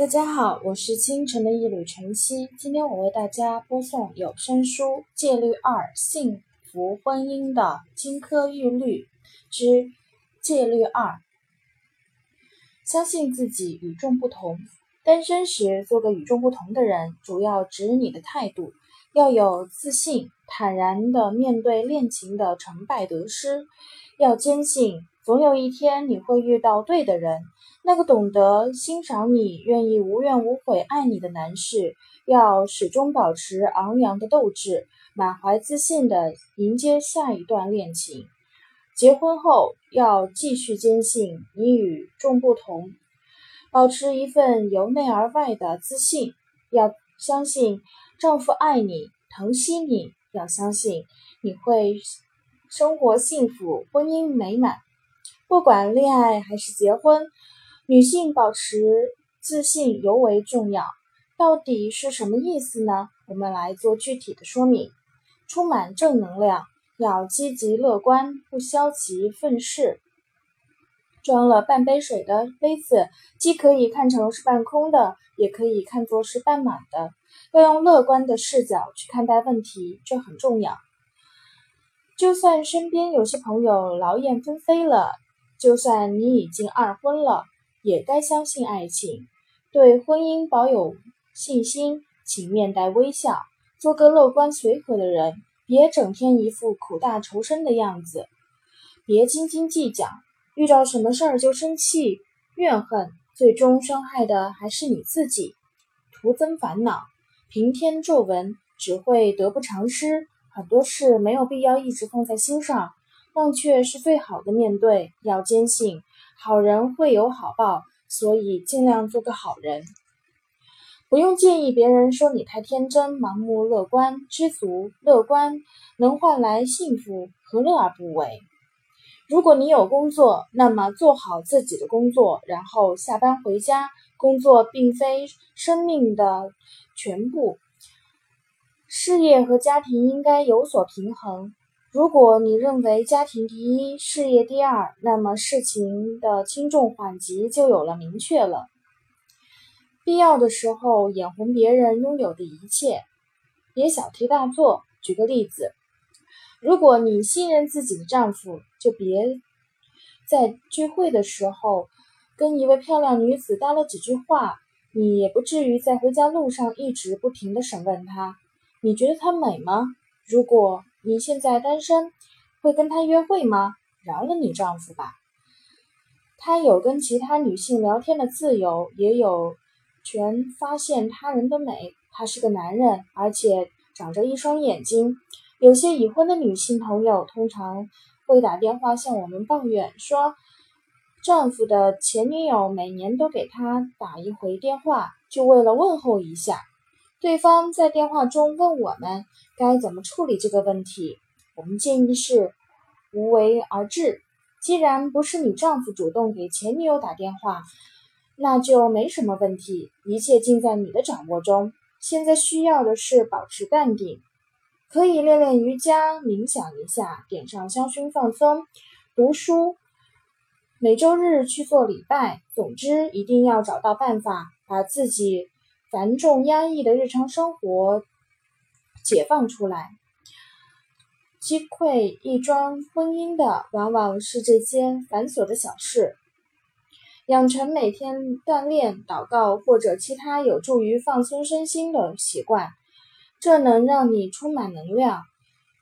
大家好，我是清晨的一缕晨曦。今天我为大家播送有声书《戒律二：幸福婚姻的金科玉律之戒律二》。相信自己与众不同。单身时做个与众不同的人，主要指你的态度要有自信，坦然的面对恋情的成败得失，要坚信总有一天你会遇到对的人。那个懂得欣赏你、愿意无怨无悔爱你的男士，要始终保持昂扬的斗志，满怀自信地迎接下一段恋情。结婚后要继续坚信你与众不同，保持一份由内而外的自信。要相信丈夫爱你、疼惜你，要相信你会生活幸福、婚姻美满。不管恋爱还是结婚。女性保持自信尤为重要，到底是什么意思呢？我们来做具体的说明。充满正能量，要积极乐观，不消极愤世。装了半杯水的杯子，既可以看成是半空的，也可以看作是半满的。要用乐观的视角去看待问题，这很重要。就算身边有些朋友劳燕分飞了，就算你已经二婚了。也该相信爱情，对婚姻保有信心，请面带微笑，做个乐观随和的人，别整天一副苦大仇深的样子，别斤斤计较，遇到什么事儿就生气怨恨，最终伤害的还是你自己，徒增烦恼，平添皱纹，只会得不偿失。很多事没有必要一直放在心上，忘却是最好的面对，要坚信。好人会有好报，所以尽量做个好人。不用介意别人说你太天真、盲目乐观。知足乐观能换来幸福，何乐而不为？如果你有工作，那么做好自己的工作，然后下班回家。工作并非生命的全部，事业和家庭应该有所平衡。如果你认为家庭第一，事业第二，那么事情的轻重缓急就有了明确了。必要的时候眼红别人拥有的一切，别小题大做。举个例子，如果你信任自己的丈夫，就别在聚会的时候跟一位漂亮女子搭了几句话，你也不至于在回家路上一直不停的审问她：“你觉得她美吗？”如果你现在单身，会跟他约会吗？饶了你丈夫吧，他有跟其他女性聊天的自由，也有权发现他人的美。他是个男人，而且长着一双眼睛。有些已婚的女性朋友通常会打电话向我们抱怨，说丈夫的前女友每年都给他打一回电话，就为了问候一下。对方在电话中问我们该怎么处理这个问题，我们建议是无为而治。既然不是你丈夫主动给前女友打电话，那就没什么问题，一切尽在你的掌握中。现在需要的是保持淡定，可以练练瑜伽、冥想一下，点上香薰放松，读书，每周日去做礼拜。总之，一定要找到办法把自己。繁重压抑的日常生活解放出来，击溃一桩婚姻的往往是这些繁琐的小事。养成每天锻炼、祷告或者其他有助于放松身心的习惯，这能让你充满能量，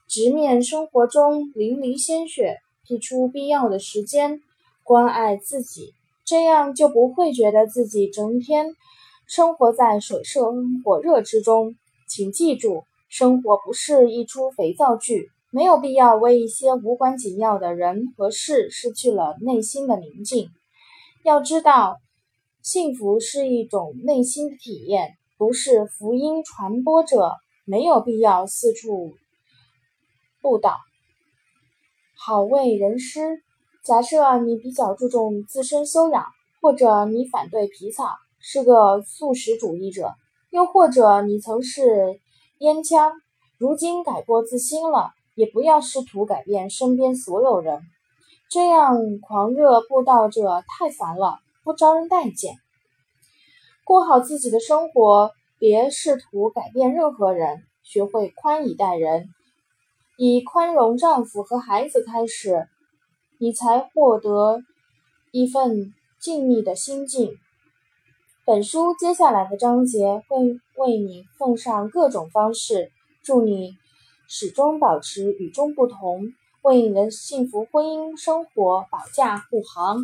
直面生活中淋漓鲜血，辟出必要的时间关爱自己，这样就不会觉得自己整天。生活在水深火热之中，请记住，生活不是一出肥皂剧，没有必要为一些无关紧要的人和事失去了内心的宁静。要知道，幸福是一种内心的体验，不是福音传播者，没有必要四处布道，好为人师。假设你比较注重自身修养，或者你反对皮草。是个素食主义者，又或者你曾是烟枪，如今改过自新了，也不要试图改变身边所有人，这样狂热布道者太烦了，不招人待见。过好自己的生活，别试图改变任何人，学会宽以待人，以宽容丈夫和孩子开始，你才获得一份静谧的心境。本书接下来的章节会为你奉上各种方式，祝你始终保持与众不同，为你的幸福婚姻生活保驾护航。